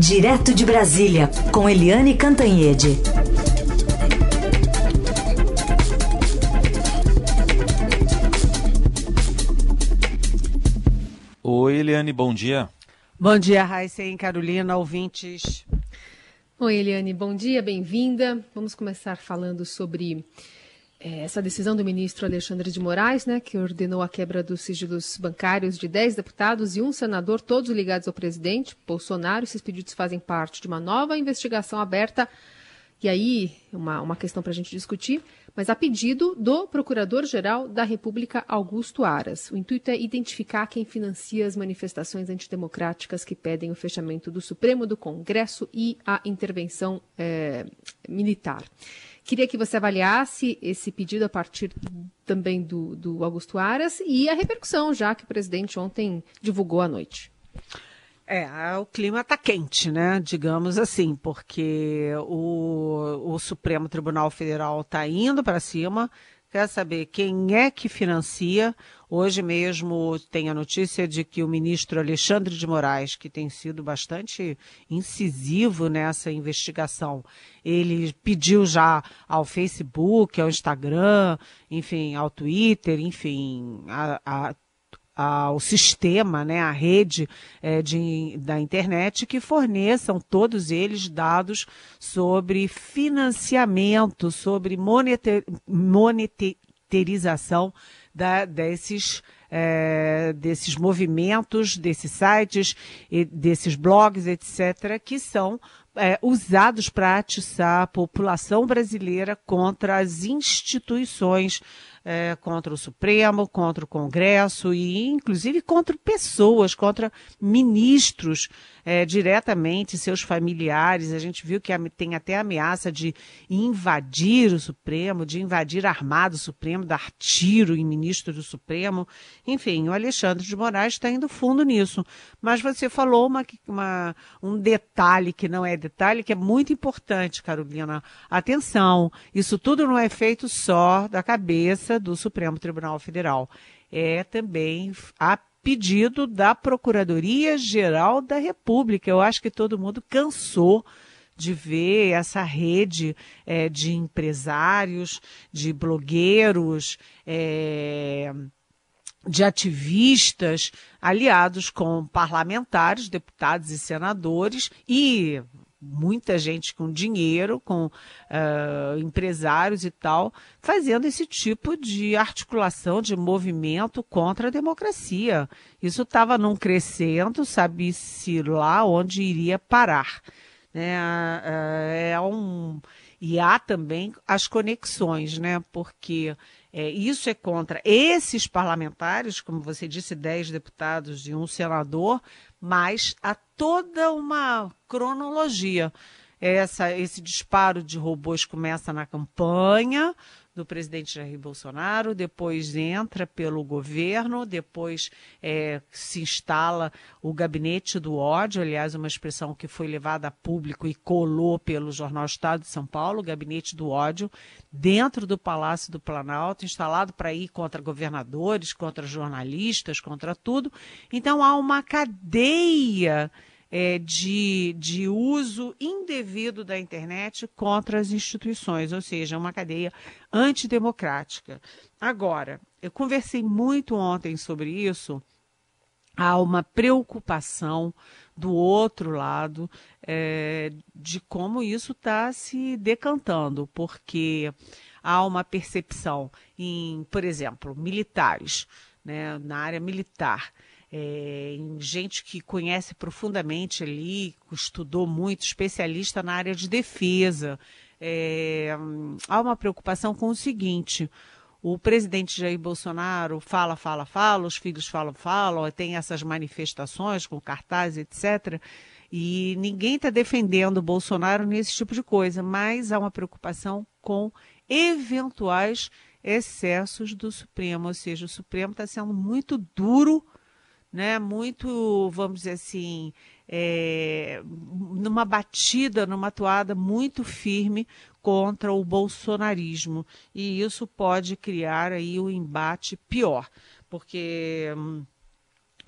Direto de Brasília, com Eliane Cantanhede. Oi, Eliane, bom dia. Bom dia, Raíssa e Carolina, ouvintes. Oi, Eliane, bom dia, bem-vinda. Vamos começar falando sobre essa decisão do ministro Alexandre de Moraes, né, que ordenou a quebra dos sigilos bancários de 10 deputados e um senador, todos ligados ao presidente Bolsonaro. Esses pedidos fazem parte de uma nova investigação aberta. E aí, uma, uma questão para a gente discutir, mas a pedido do Procurador-Geral da República, Augusto Aras. O intuito é identificar quem financia as manifestações antidemocráticas que pedem o fechamento do Supremo, do Congresso e a intervenção é, militar. Queria que você avaliasse esse pedido a partir também do, do Augusto Aras e a repercussão, já que o presidente ontem divulgou à noite. É, o clima está quente, né? Digamos assim, porque o, o Supremo Tribunal Federal está indo para cima, quer saber quem é que financia. Hoje mesmo tem a notícia de que o ministro Alexandre de Moraes, que tem sido bastante incisivo nessa investigação, ele pediu já ao Facebook, ao Instagram, enfim, ao Twitter, enfim, a, a ao sistema, né, à rede é, de, da internet, que forneçam todos eles dados sobre financiamento, sobre monetar, monetarização da, desses, é, desses movimentos, desses sites, desses blogs, etc., que são é, usados para atiçar a população brasileira contra as instituições é, contra o Supremo, contra o Congresso e, inclusive, contra pessoas, contra ministros é, diretamente, seus familiares. A gente viu que tem até ameaça de invadir o Supremo, de invadir armado o Supremo, dar tiro em ministro do Supremo. Enfim, o Alexandre de Moraes está indo fundo nisso. Mas você falou uma, uma, um detalhe que não é detalhe, que é muito importante, Carolina. Atenção, isso tudo não é feito só da cabeça do Supremo Tribunal Federal. É também a pedido da Procuradoria-Geral da República. Eu acho que todo mundo cansou de ver essa rede é, de empresários, de blogueiros, é, de ativistas aliados com parlamentares, deputados e senadores e muita gente com dinheiro, com uh, empresários e tal, fazendo esse tipo de articulação, de movimento contra a democracia. Isso estava num crescendo, sabe-se lá onde iria parar. Né? Uh, é um... E há também as conexões, né? porque é, isso é contra esses parlamentares, como você disse, dez deputados e um senador, mas há toda uma cronologia. Essa, esse disparo de robôs começa na campanha do presidente Jair Bolsonaro, depois entra pelo governo, depois é, se instala o gabinete do ódio, aliás, uma expressão que foi levada a público e colou pelo Jornal Estado de São Paulo, o gabinete do ódio, dentro do Palácio do Planalto, instalado para ir contra governadores, contra jornalistas, contra tudo. Então há uma cadeia é, de, de uso indevido da internet contra as instituições, ou seja, uma cadeia antidemocrática. Agora, eu conversei muito ontem sobre isso. Há uma preocupação do outro lado é, de como isso está se decantando, porque há uma percepção em, por exemplo, militares, né, na área militar, é, em gente que conhece profundamente ali, estudou muito, especialista na área de defesa. É, há uma preocupação com o seguinte: o presidente Jair Bolsonaro fala, fala, fala, os filhos falam, falam, tem essas manifestações com cartazes, etc. E ninguém está defendendo o Bolsonaro nesse tipo de coisa, mas há uma preocupação com eventuais excessos do Supremo, ou seja, o Supremo está sendo muito duro né, muito, vamos dizer assim, é, numa batida, numa toada muito firme contra o bolsonarismo. E isso pode criar aí um embate pior, porque hum,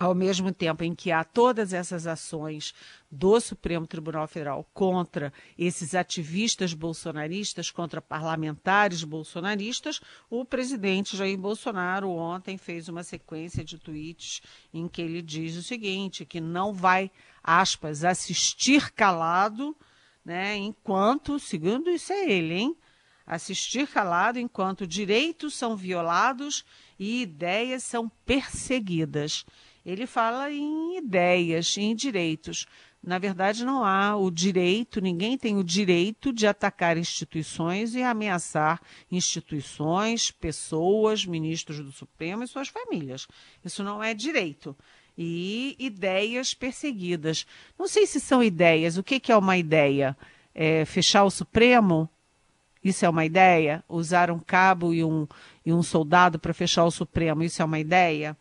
ao mesmo tempo em que há todas essas ações do Supremo Tribunal Federal contra esses ativistas bolsonaristas, contra parlamentares bolsonaristas, o presidente Jair Bolsonaro ontem fez uma sequência de tweets em que ele diz o seguinte, que não vai, aspas, assistir calado, né, enquanto, segundo isso é ele, hein, assistir calado enquanto direitos são violados e ideias são perseguidas. Ele fala em ideias, em direitos. Na verdade, não há o direito, ninguém tem o direito de atacar instituições e ameaçar instituições, pessoas, ministros do Supremo e suas famílias. Isso não é direito. E ideias perseguidas. Não sei se são ideias. O que, que é uma ideia? É fechar o Supremo? Isso é uma ideia? Usar um cabo e um, e um soldado para fechar o Supremo? Isso é uma ideia?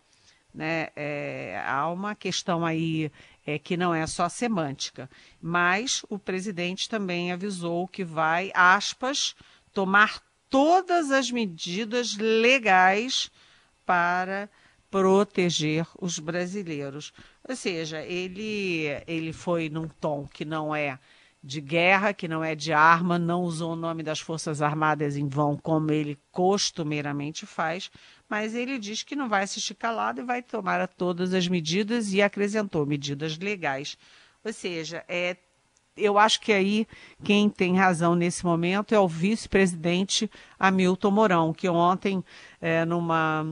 Né? É, há uma questão aí é, que não é só semântica, mas o presidente também avisou que vai, aspas, tomar todas as medidas legais para proteger os brasileiros. Ou seja, ele, ele foi num tom que não é de guerra, que não é de arma, não usou o nome das Forças Armadas em vão, como ele costumeiramente faz, mas ele diz que não vai assistir calado e vai tomar todas as medidas e acrescentou medidas legais. Ou seja, é, eu acho que aí quem tem razão nesse momento é o vice-presidente Hamilton Mourão, que ontem, é, numa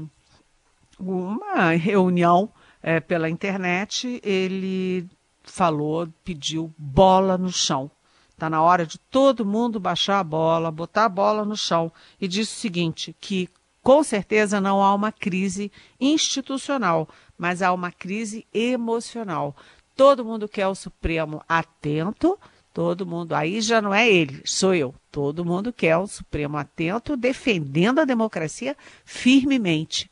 uma reunião é, pela internet, ele falou, pediu bola no chão. Está na hora de todo mundo baixar a bola, botar a bola no chão. E disse o seguinte: que com certeza não há uma crise institucional, mas há uma crise emocional. Todo mundo quer o Supremo atento, todo mundo. Aí já não é ele, sou eu. Todo mundo quer o Supremo atento, defendendo a democracia firmemente.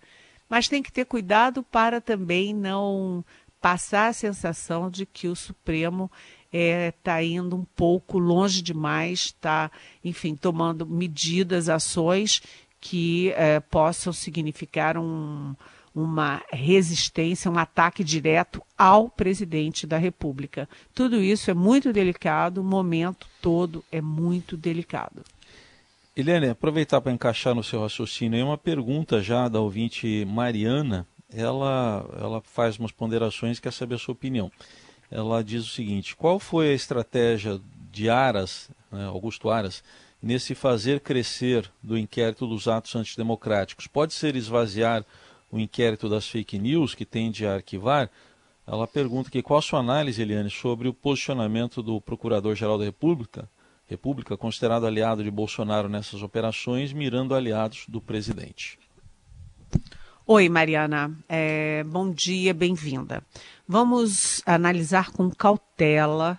Mas tem que ter cuidado para também não passar a sensação de que o Supremo está é, tá indo um pouco longe demais, está, enfim, tomando medidas, ações que é, possam significar um, uma resistência, um ataque direto ao presidente da República. Tudo isso é muito delicado, o momento todo é muito delicado. Eliane, aproveitar para encaixar no seu raciocínio aí uma pergunta já da ouvinte Mariana, ela, ela faz umas ponderações e quer saber a sua opinião. Ela diz o seguinte: qual foi a estratégia de Aras, né, Augusto Aras, nesse fazer crescer do inquérito dos atos antidemocráticos? Pode ser esvaziar o inquérito das fake news, que tende a arquivar? Ela pergunta aqui qual a sua análise, Eliane, sobre o posicionamento do Procurador-Geral da República, República, considerado aliado de Bolsonaro nessas operações, mirando aliados do presidente. Oi, Mariana. É, bom dia, bem-vinda. Vamos analisar com cautela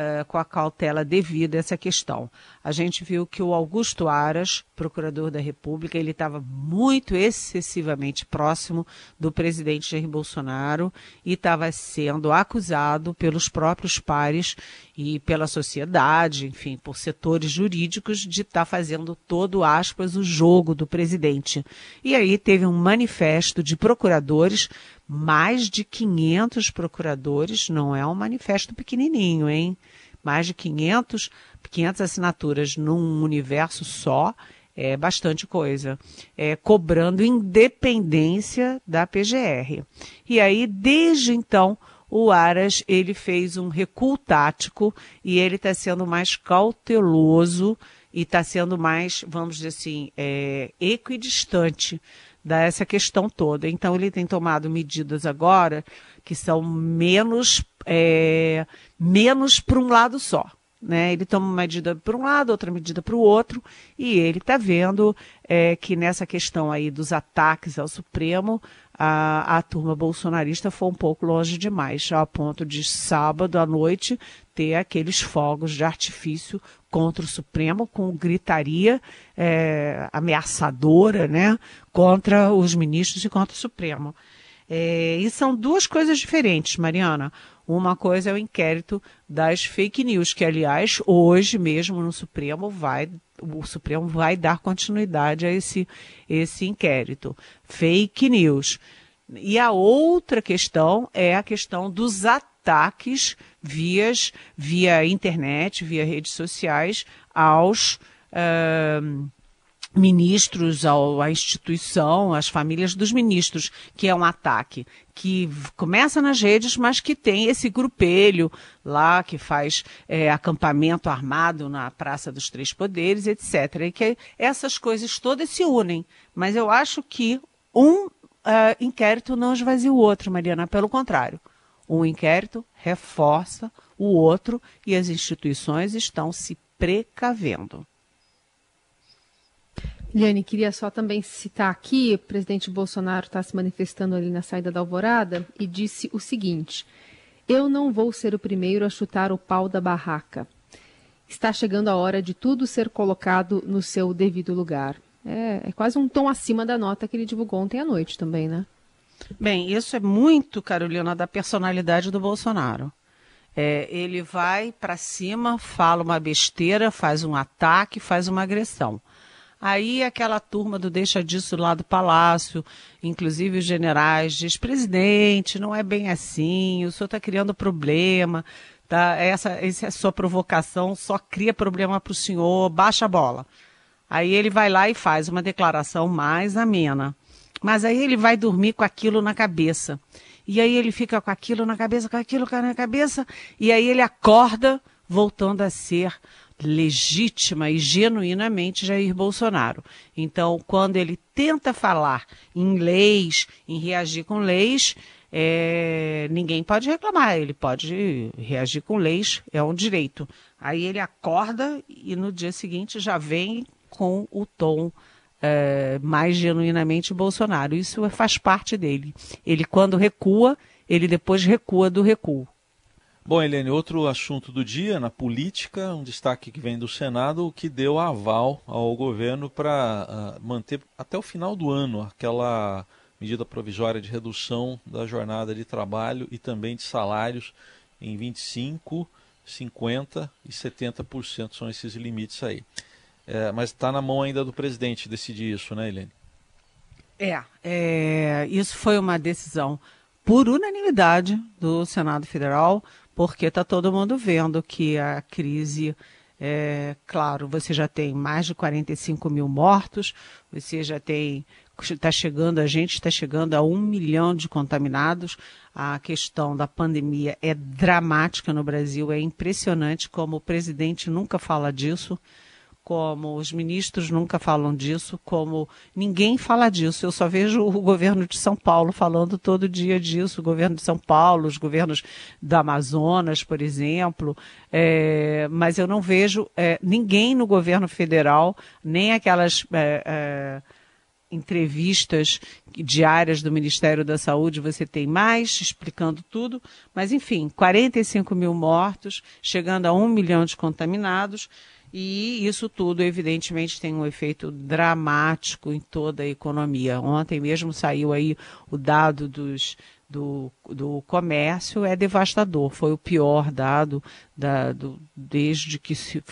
uh, com a cautela devida essa questão. A gente viu que o Augusto Aras, procurador da República, ele estava muito excessivamente próximo do presidente Jair Bolsonaro e estava sendo acusado pelos próprios pares e pela sociedade, enfim, por setores jurídicos de estar tá fazendo todo, aspas, o jogo do presidente. E aí teve um manifesto de procuradores mais de 500 procuradores, não é um manifesto pequenininho, hein? Mais de 500, 500 assinaturas num universo só, é bastante coisa, é, cobrando independência da PGR. E aí, desde então, o Aras ele fez um recuo tático e ele está sendo mais cauteloso e está sendo mais, vamos dizer assim, é, equidistante dessa questão toda. Então, ele tem tomado medidas agora que são menos, é, menos para um lado só. Né? Ele toma uma medida para um lado, outra medida para o outro, e ele está vendo é, que nessa questão aí dos ataques ao Supremo, a, a turma bolsonarista foi um pouco longe demais, a ponto de sábado à noite ter aqueles fogos de artifício contra o Supremo, com gritaria é, ameaçadora né, contra os ministros e contra o Supremo. É, e são duas coisas diferentes, Mariana. Uma coisa é o inquérito das fake news, que, aliás, hoje mesmo no Supremo vai, o Supremo vai dar continuidade a esse, esse inquérito. Fake news. E a outra questão é a questão dos ataques vias, via internet, via redes sociais aos uh, ministros, ao, à instituição, às famílias dos ministros, que é um ataque que começa nas redes, mas que tem esse grupelho lá que faz é, acampamento armado na Praça dos Três Poderes, etc. E que essas coisas todas se unem. Mas eu acho que um uh, inquérito não esvazia o outro, Mariana, pelo contrário. Um inquérito reforça o outro e as instituições estão se precavendo. Liane, queria só também citar aqui, o presidente Bolsonaro está se manifestando ali na saída da Alvorada e disse o seguinte: Eu não vou ser o primeiro a chutar o pau da barraca. Está chegando a hora de tudo ser colocado no seu devido lugar. É, é quase um tom acima da nota que ele divulgou ontem à noite também, né? Bem, isso é muito, Carolina, da personalidade do Bolsonaro. É, ele vai para cima, fala uma besteira, faz um ataque, faz uma agressão. Aí aquela turma do deixa disso lá do palácio, inclusive os generais, diz, presidente, não é bem assim, o senhor está criando problema, tá? essa, essa sua provocação só cria problema para o senhor, baixa a bola. Aí ele vai lá e faz uma declaração mais amena. Mas aí ele vai dormir com aquilo na cabeça. E aí ele fica com aquilo na cabeça, com aquilo na cabeça, e aí ele acorda voltando a ser legítima e genuinamente Jair Bolsonaro. Então, quando ele tenta falar em leis, em reagir com leis, é, ninguém pode reclamar, ele pode reagir com leis, é um direito. Aí ele acorda e no dia seguinte já vem com o tom é, mais genuinamente Bolsonaro. Isso faz parte dele. Ele, quando recua, ele depois recua do recuo. Bom, Helene, outro assunto do dia na política, um destaque que vem do Senado, o que deu aval ao governo para ah, manter até o final do ano aquela medida provisória de redução da jornada de trabalho e também de salários em 25, 50 e 70% são esses limites aí. É, mas está na mão ainda do presidente decidir isso, né, Helene? É, é, isso foi uma decisão por unanimidade do Senado Federal porque está todo mundo vendo que a crise, é, claro, você já tem mais de 45 mil mortos, você já tem, está chegando, a gente está chegando a um milhão de contaminados, a questão da pandemia é dramática no Brasil, é impressionante como o presidente nunca fala disso como os ministros nunca falam disso, como ninguém fala disso. Eu só vejo o governo de São Paulo falando todo dia disso, o governo de São Paulo, os governos do Amazonas, por exemplo, é, mas eu não vejo é, ninguém no governo federal, nem aquelas. É, é entrevistas diárias do Ministério da Saúde, você tem mais explicando tudo, mas enfim, 45 mil mortos, chegando a um milhão de contaminados. E isso tudo, evidentemente, tem um efeito dramático em toda a economia. Ontem mesmo saiu aí o dado dos, do, do comércio, é devastador. Foi o pior dado da, do, desde que se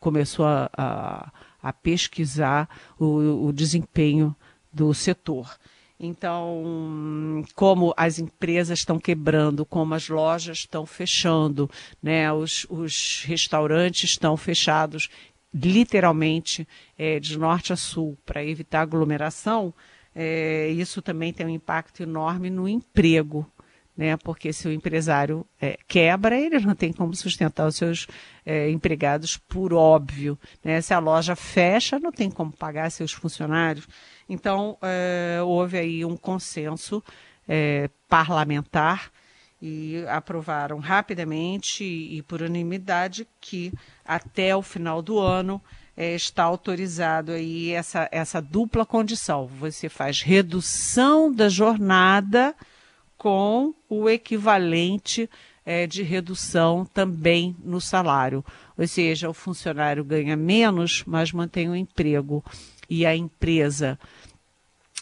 começou a, a, a pesquisar o, o desempenho do setor. Então, como as empresas estão quebrando, como as lojas estão fechando, né, os, os restaurantes estão fechados, literalmente, é, de norte a sul, para evitar aglomeração, é, isso também tem um impacto enorme no emprego né? Porque se o empresário é, quebra, ele não tem como sustentar os seus é, empregados, por óbvio. Né? Se a loja fecha, não tem como pagar seus funcionários. Então, é, houve aí um consenso é, parlamentar e aprovaram rapidamente e, e por unanimidade que até o final do ano é, está autorizado aí essa, essa dupla condição. Você faz redução da jornada com o equivalente é, de redução também no salário. Ou seja, o funcionário ganha menos, mas mantém o emprego. E a empresa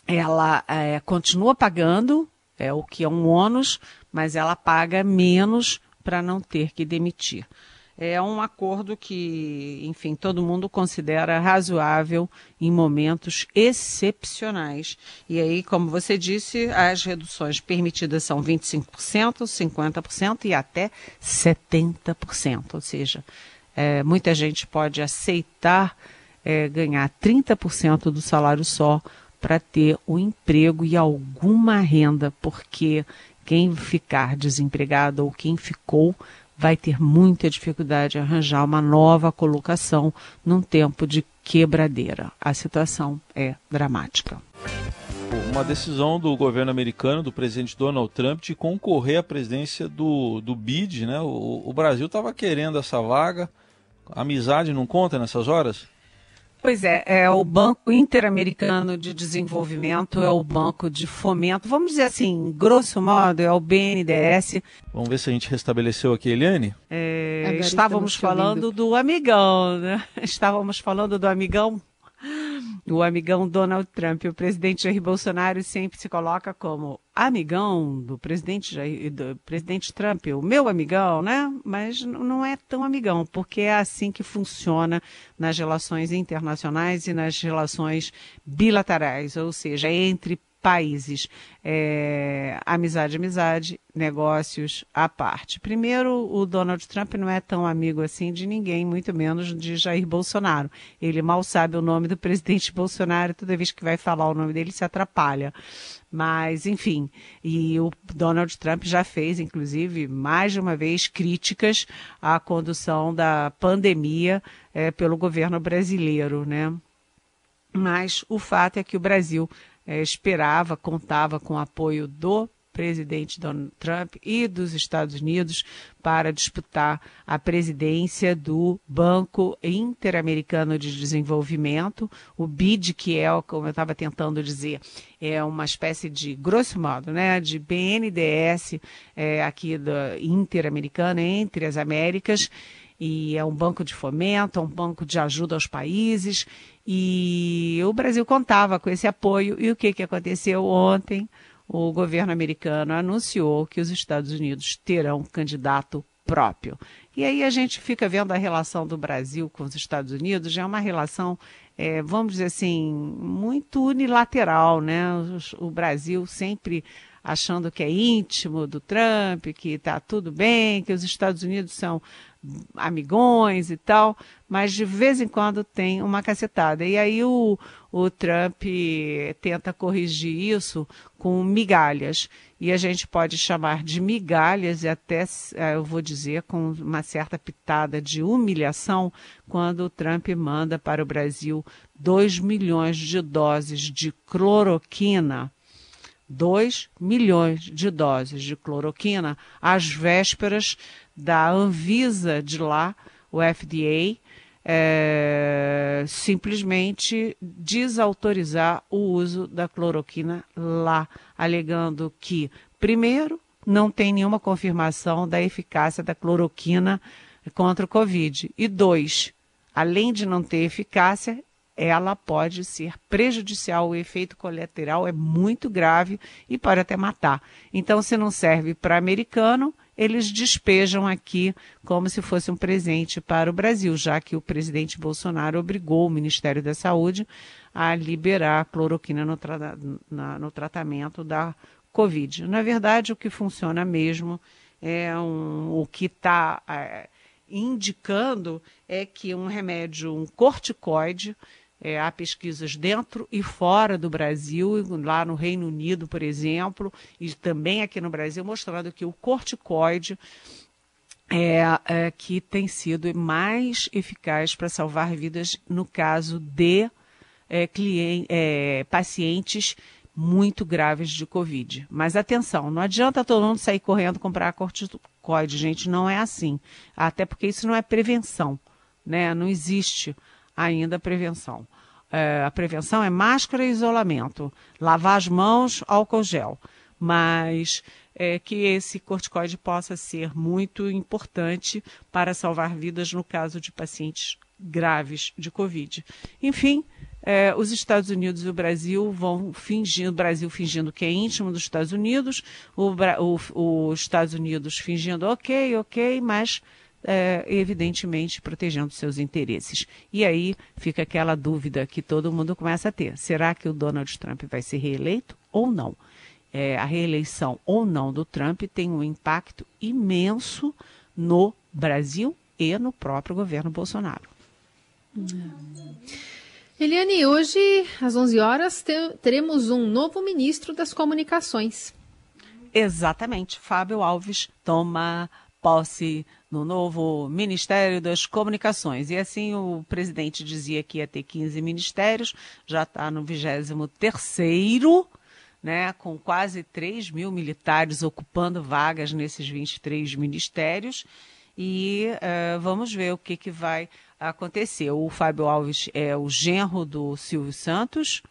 ela é, continua pagando, é o que é um ônus, mas ela paga menos para não ter que demitir. É um acordo que, enfim, todo mundo considera razoável em momentos excepcionais. E aí, como você disse, as reduções permitidas são 25%, 50% e até 70%. Ou seja, é, muita gente pode aceitar é, ganhar 30% do salário só para ter um emprego e alguma renda, porque quem ficar desempregado ou quem ficou vai ter muita dificuldade de arranjar uma nova colocação num tempo de quebradeira. A situação é dramática. Uma decisão do governo americano, do presidente Donald Trump, de concorrer à presidência do, do BID, né? O, o Brasil estava querendo essa vaga. Amizade não conta nessas horas? Pois é, é o Banco Interamericano de Desenvolvimento, é o Banco de Fomento, vamos dizer assim, grosso modo, é o BNDES. Vamos ver se a gente restabeleceu aqui, Eliane? É, estávamos falando do amigão, né? Estávamos falando do amigão o amigão Donald Trump. O presidente Jair Bolsonaro sempre se coloca como amigão do presidente, Jair, do presidente Trump, o meu amigão, né? Mas não é tão amigão, porque é assim que funciona nas relações internacionais e nas relações bilaterais, ou seja, entre países. É, amizade, amizade, negócios à parte. Primeiro, o Donald Trump não é tão amigo assim de ninguém, muito menos de Jair Bolsonaro. Ele mal sabe o nome do presidente Bolsonaro, toda vez que vai falar o nome dele se atrapalha. Mas, enfim, e o Donald Trump já fez, inclusive, mais de uma vez críticas à condução da pandemia é, pelo governo brasileiro, né? Mas o fato é que o Brasil é, esperava, contava com o apoio do presidente Donald Trump e dos Estados Unidos para disputar a presidência do Banco Interamericano de Desenvolvimento, o BID, que é, como eu estava tentando dizer, é uma espécie de, grosso modo, né, de BNDES é, aqui da Interamericana, entre as Américas, e é um banco de fomento, é um banco de ajuda aos países, e o Brasil contava com esse apoio. E o que, que aconteceu ontem? O governo americano anunciou que os Estados Unidos terão candidato próprio. E aí a gente fica vendo a relação do Brasil com os Estados Unidos, já é uma relação, é, vamos dizer assim, muito unilateral, né? O, o Brasil sempre achando que é íntimo do Trump, que está tudo bem, que os Estados Unidos são amigões e tal, mas de vez em quando tem uma cacetada. E aí o, o Trump tenta corrigir isso com migalhas. E a gente pode chamar de migalhas e até, eh, eu vou dizer, com uma certa pitada de humilhação, quando o Trump manda para o Brasil 2 milhões de doses de cloroquina 2 milhões de doses de cloroquina às vésperas da Anvisa de lá, o FDA, é, simplesmente desautorizar o uso da cloroquina lá, alegando que, primeiro, não tem nenhuma confirmação da eficácia da cloroquina contra o Covid. E dois, além de não ter eficácia, ela pode ser prejudicial, o efeito colateral é muito grave e pode até matar. Então, se não serve para americano, eles despejam aqui como se fosse um presente para o Brasil, já que o presidente Bolsonaro obrigou o Ministério da Saúde a liberar a cloroquina no, tra na, no tratamento da Covid. Na verdade, o que funciona mesmo é um, o que está é, indicando é que um remédio, um corticoide, é, há pesquisas dentro e fora do Brasil, lá no Reino Unido, por exemplo, e também aqui no Brasil, mostrando que o corticoide é, é que tem sido mais eficaz para salvar vidas no caso de é, cliente, é, pacientes muito graves de Covid. Mas atenção, não adianta todo mundo sair correndo comprar corticoide, gente, não é assim. Até porque isso não é prevenção, né? Não existe ainda prevenção. É, a prevenção é máscara e isolamento, lavar as mãos, álcool gel. Mas é, que esse corticoide possa ser muito importante para salvar vidas no caso de pacientes graves de Covid. Enfim, é, os Estados Unidos e o Brasil vão fingindo, o Brasil fingindo que é íntimo dos Estados Unidos, os Estados Unidos fingindo ok, ok, mas é, evidentemente protegendo seus interesses. E aí fica aquela dúvida que todo mundo começa a ter: será que o Donald Trump vai ser reeleito ou não? É, a reeleição ou não do Trump tem um impacto imenso no Brasil e no próprio governo Bolsonaro. Eliane, hoje às 11 horas teremos um novo ministro das Comunicações. Exatamente. Fábio Alves toma posse no novo Ministério das Comunicações. E assim o presidente dizia que ia ter 15 ministérios, já está no 23º, né, com quase 3 mil militares ocupando vagas nesses 23 ministérios. E uh, vamos ver o que, que vai acontecer. O Fábio Alves é o genro do Silvio Santos,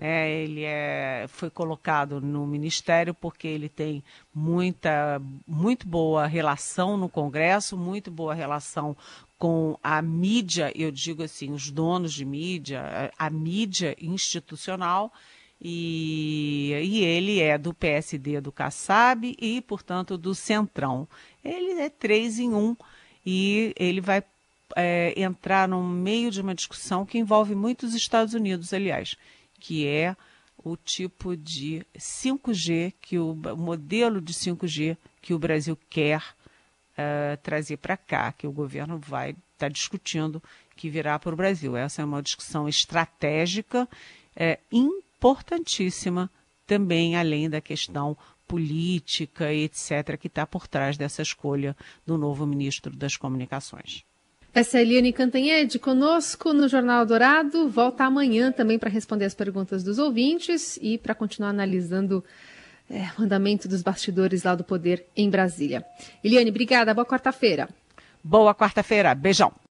né? Ele é, foi colocado no ministério porque ele tem muita, muito boa relação no Congresso, muito boa relação com a mídia, eu digo assim, os donos de mídia, a, mídia institucional. E, e, ele é do PSD do Kassab e, portanto, do Centrão. Ele é três em um e ele vai é, entrar no meio de uma discussão que envolve muitos Estados Unidos, aliás, que é o tipo de 5G, que o, o modelo de 5G que o Brasil quer uh, trazer para cá, que o governo vai estar tá discutindo que virá para o Brasil. Essa é uma discussão estratégica é, importantíssima também, além da questão política, etc., que está por trás dessa escolha do novo ministro das Comunicações. Essa é Eliane Cantanhede conosco no Jornal Dourado. Volta amanhã também para responder as perguntas dos ouvintes e para continuar analisando é, o andamento dos bastidores lá do poder em Brasília. Eliane, obrigada. Boa quarta-feira. Boa quarta-feira. Beijão.